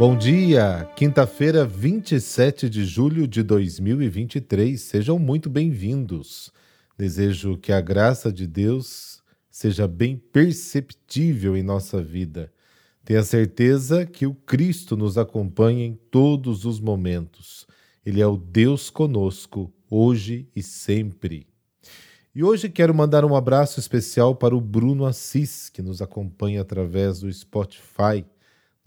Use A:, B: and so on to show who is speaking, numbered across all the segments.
A: Bom dia, quinta-feira, 27 de julho de 2023. Sejam muito bem-vindos. Desejo que a graça de Deus seja bem perceptível em nossa vida. Tenha certeza que o Cristo nos acompanha em todos os momentos. Ele é o Deus conosco, hoje e sempre. E hoje quero mandar um abraço especial para o Bruno Assis, que nos acompanha através do Spotify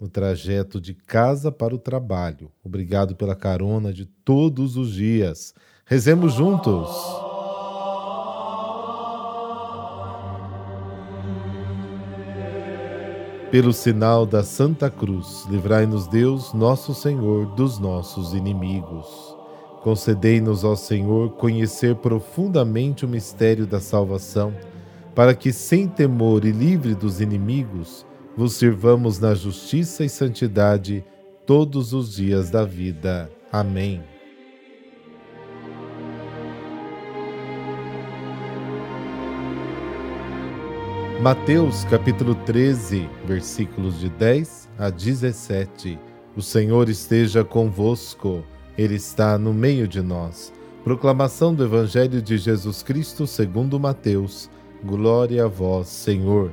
A: no trajeto de casa para o trabalho. Obrigado pela carona de todos os dias. Rezemos juntos. Pelo sinal da Santa Cruz, livrai-nos Deus, nosso Senhor, dos nossos inimigos. Concedei-nos, ó Senhor, conhecer profundamente o mistério da salvação, para que, sem temor e livre dos inimigos, vos sirvamos na justiça e santidade todos os dias da vida. Amém. Mateus capítulo 13, versículos de 10 a 17. O Senhor esteja convosco, Ele está no meio de nós. Proclamação do Evangelho de Jesus Cristo segundo Mateus. Glória a vós, Senhor.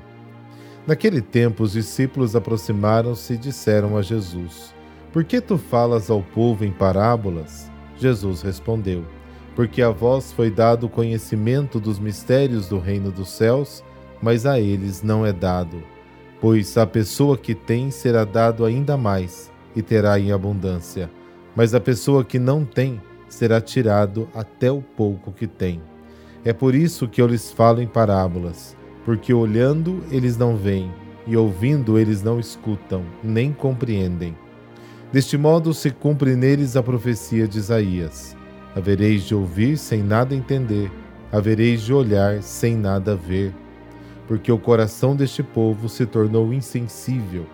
A: Naquele tempo, os discípulos aproximaram-se e disseram a Jesus: Por que tu falas ao povo em parábolas? Jesus respondeu: Porque a vós foi dado o conhecimento dos mistérios do reino dos céus, mas a eles não é dado. Pois a pessoa que tem será dado ainda mais e terá em abundância, mas a pessoa que não tem será tirado até o pouco que tem. É por isso que eu lhes falo em parábolas porque olhando eles não veem, e ouvindo eles não escutam, nem compreendem. Deste modo se cumpre neles a profecia de Isaías: Havereis de ouvir sem nada entender, havereis de olhar sem nada ver. Porque o coração deste povo se tornou insensível.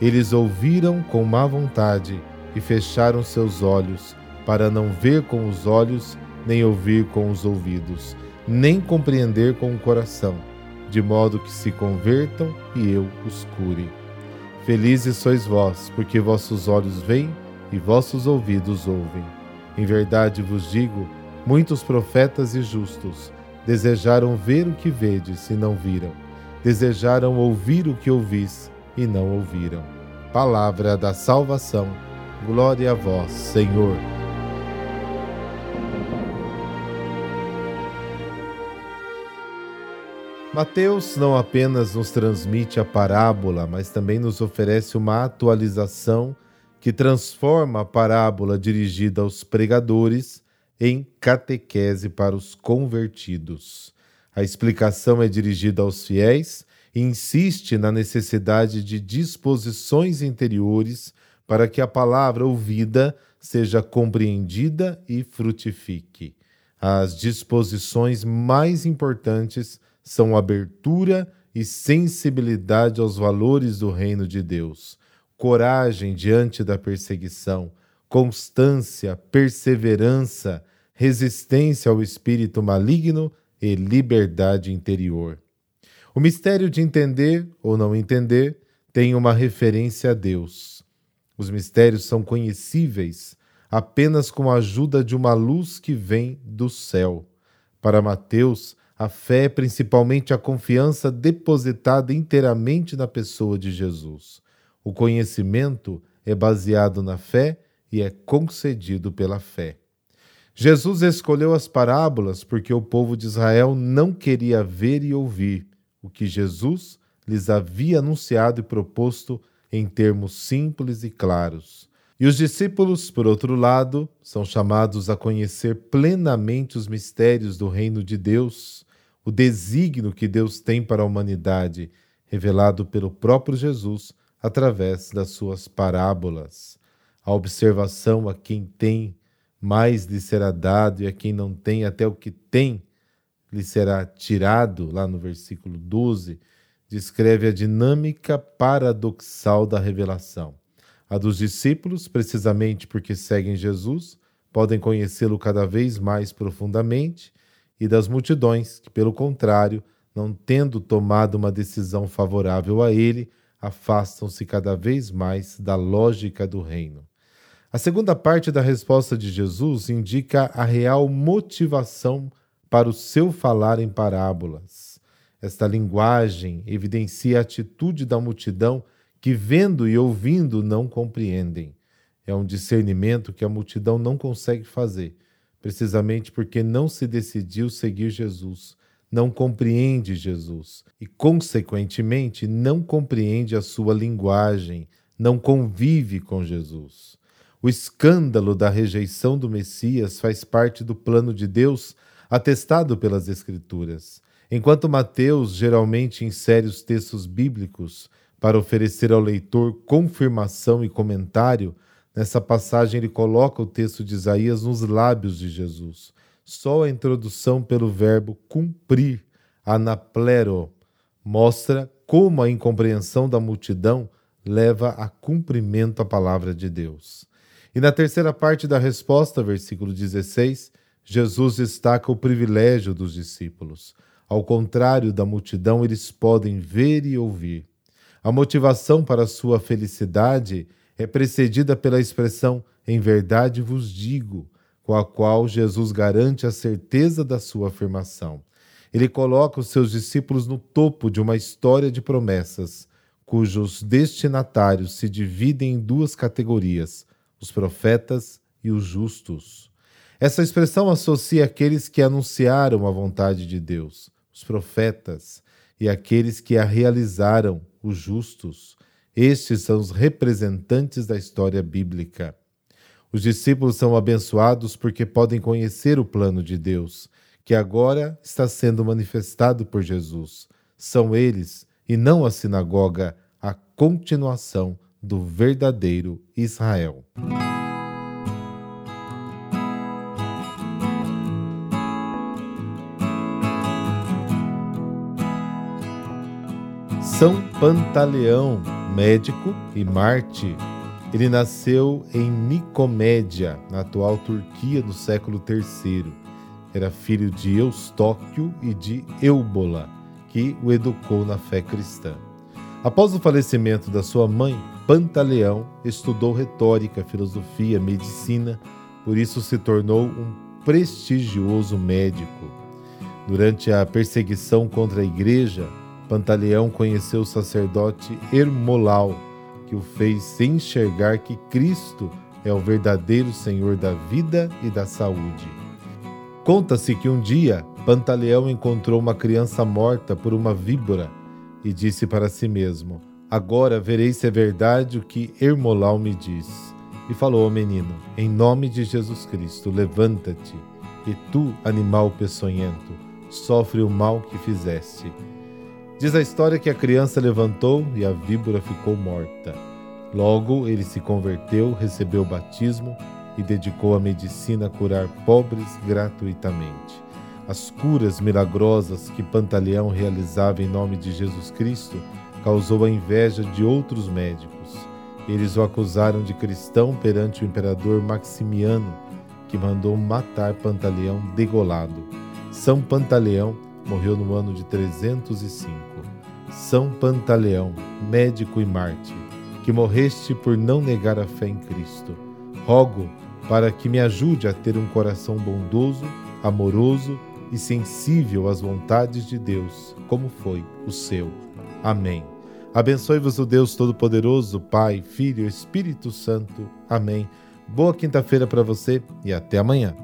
A: Eles ouviram com má vontade e fecharam seus olhos, para não ver com os olhos, nem ouvir com os ouvidos, nem compreender com o coração de modo que se convertam e eu os cure. Felizes sois vós, porque vossos olhos veem e vossos ouvidos ouvem. Em verdade vos digo: muitos profetas e justos desejaram ver o que vedes e não viram, desejaram ouvir o que ouvis e não ouviram. Palavra da salvação. Glória a vós, Senhor. Mateus não apenas nos transmite a parábola, mas também nos oferece uma atualização que transforma a parábola dirigida aos pregadores em catequese para os convertidos. A explicação é dirigida aos fiéis e insiste na necessidade de disposições interiores para que a palavra ouvida seja compreendida e frutifique. As disposições mais importantes são abertura e sensibilidade aos valores do reino de Deus, coragem diante da perseguição, constância, perseverança, resistência ao espírito maligno e liberdade interior. O mistério de entender ou não entender tem uma referência a Deus. Os mistérios são conhecíveis apenas com a ajuda de uma luz que vem do céu. Para Mateus, a fé é principalmente a confiança depositada inteiramente na pessoa de Jesus. O conhecimento é baseado na fé e é concedido pela fé. Jesus escolheu as parábolas porque o povo de Israel não queria ver e ouvir o que Jesus lhes havia anunciado e proposto em termos simples e claros. E os discípulos, por outro lado, são chamados a conhecer plenamente os mistérios do reino de Deus o desígnio que Deus tem para a humanidade, revelado pelo próprio Jesus através das suas parábolas. A observação a quem tem mais lhe será dado, e a quem não tem, até o que tem lhe será tirado, lá no versículo 12, descreve a dinâmica paradoxal da revelação. A dos discípulos, precisamente porque seguem Jesus, podem conhecê-lo cada vez mais profundamente, e das multidões, que, pelo contrário, não tendo tomado uma decisão favorável a ele, afastam-se cada vez mais da lógica do reino. A segunda parte da resposta de Jesus indica a real motivação para o seu falar em parábolas. Esta linguagem evidencia a atitude da multidão que, vendo e ouvindo, não compreendem. É um discernimento que a multidão não consegue fazer, precisamente porque não se decidiu seguir Jesus, não compreende Jesus e, consequentemente, não compreende a sua linguagem, não convive com Jesus. O escândalo da rejeição do Messias faz parte do plano de Deus, atestado pelas Escrituras. Enquanto Mateus geralmente insere os textos bíblicos para oferecer ao leitor confirmação e comentário, nessa passagem ele coloca o texto de Isaías nos lábios de Jesus. Só a introdução pelo verbo cumprir, anaplero, mostra como a incompreensão da multidão leva a cumprimento a palavra de Deus. E na terceira parte da resposta, versículo 16, Jesus destaca o privilégio dos discípulos. Ao contrário da multidão, eles podem ver e ouvir. A motivação para sua felicidade é precedida pela expressão em verdade vos digo, com a qual Jesus garante a certeza da sua afirmação. Ele coloca os seus discípulos no topo de uma história de promessas, cujos destinatários se dividem em duas categorias: os profetas e os justos. Essa expressão associa aqueles que anunciaram a vontade de Deus, os profetas, e aqueles que a realizaram, os justos. Estes são os representantes da história bíblica. Os discípulos são abençoados porque podem conhecer o plano de Deus, que agora está sendo manifestado por Jesus. São eles, e não a sinagoga, a continuação do verdadeiro Israel. São Pantaleão, médico e Marte. Ele nasceu em Nicomédia, na atual Turquia, no século III. Era filho de Eustóquio e de Eubola, que o educou na fé cristã. Após o falecimento da sua mãe, Pantaleão estudou retórica, filosofia, medicina, por isso se tornou um prestigioso médico. Durante a perseguição contra a igreja, Pantaleão conheceu o sacerdote Hermolau, que o fez enxergar que Cristo é o verdadeiro Senhor da vida e da saúde. Conta-se que um dia Pantaleão encontrou uma criança morta por uma víbora e disse para si mesmo: Agora verei se é verdade o que Hermolau me diz. E falou ao menino: Em nome de Jesus Cristo, levanta-te, e tu, animal peçonhento, sofre o mal que fizeste. Diz a história que a criança levantou e a víbora ficou morta. Logo ele se converteu, recebeu o batismo e dedicou a medicina a curar pobres gratuitamente. As curas milagrosas que Pantaleão realizava em nome de Jesus Cristo causou a inveja de outros médicos. Eles o acusaram de cristão perante o imperador Maximiano, que mandou matar Pantaleão degolado. São Pantaleão morreu no ano de 305. São Pantaleão, médico e mártir, que morreste por não negar a fé em Cristo. Rogo para que me ajude a ter um coração bondoso, amoroso e sensível às vontades de Deus, como foi o seu. Amém. Abençoe-vos o Deus Todo-Poderoso, Pai, Filho e Espírito Santo. Amém. Boa quinta-feira para você e até amanhã.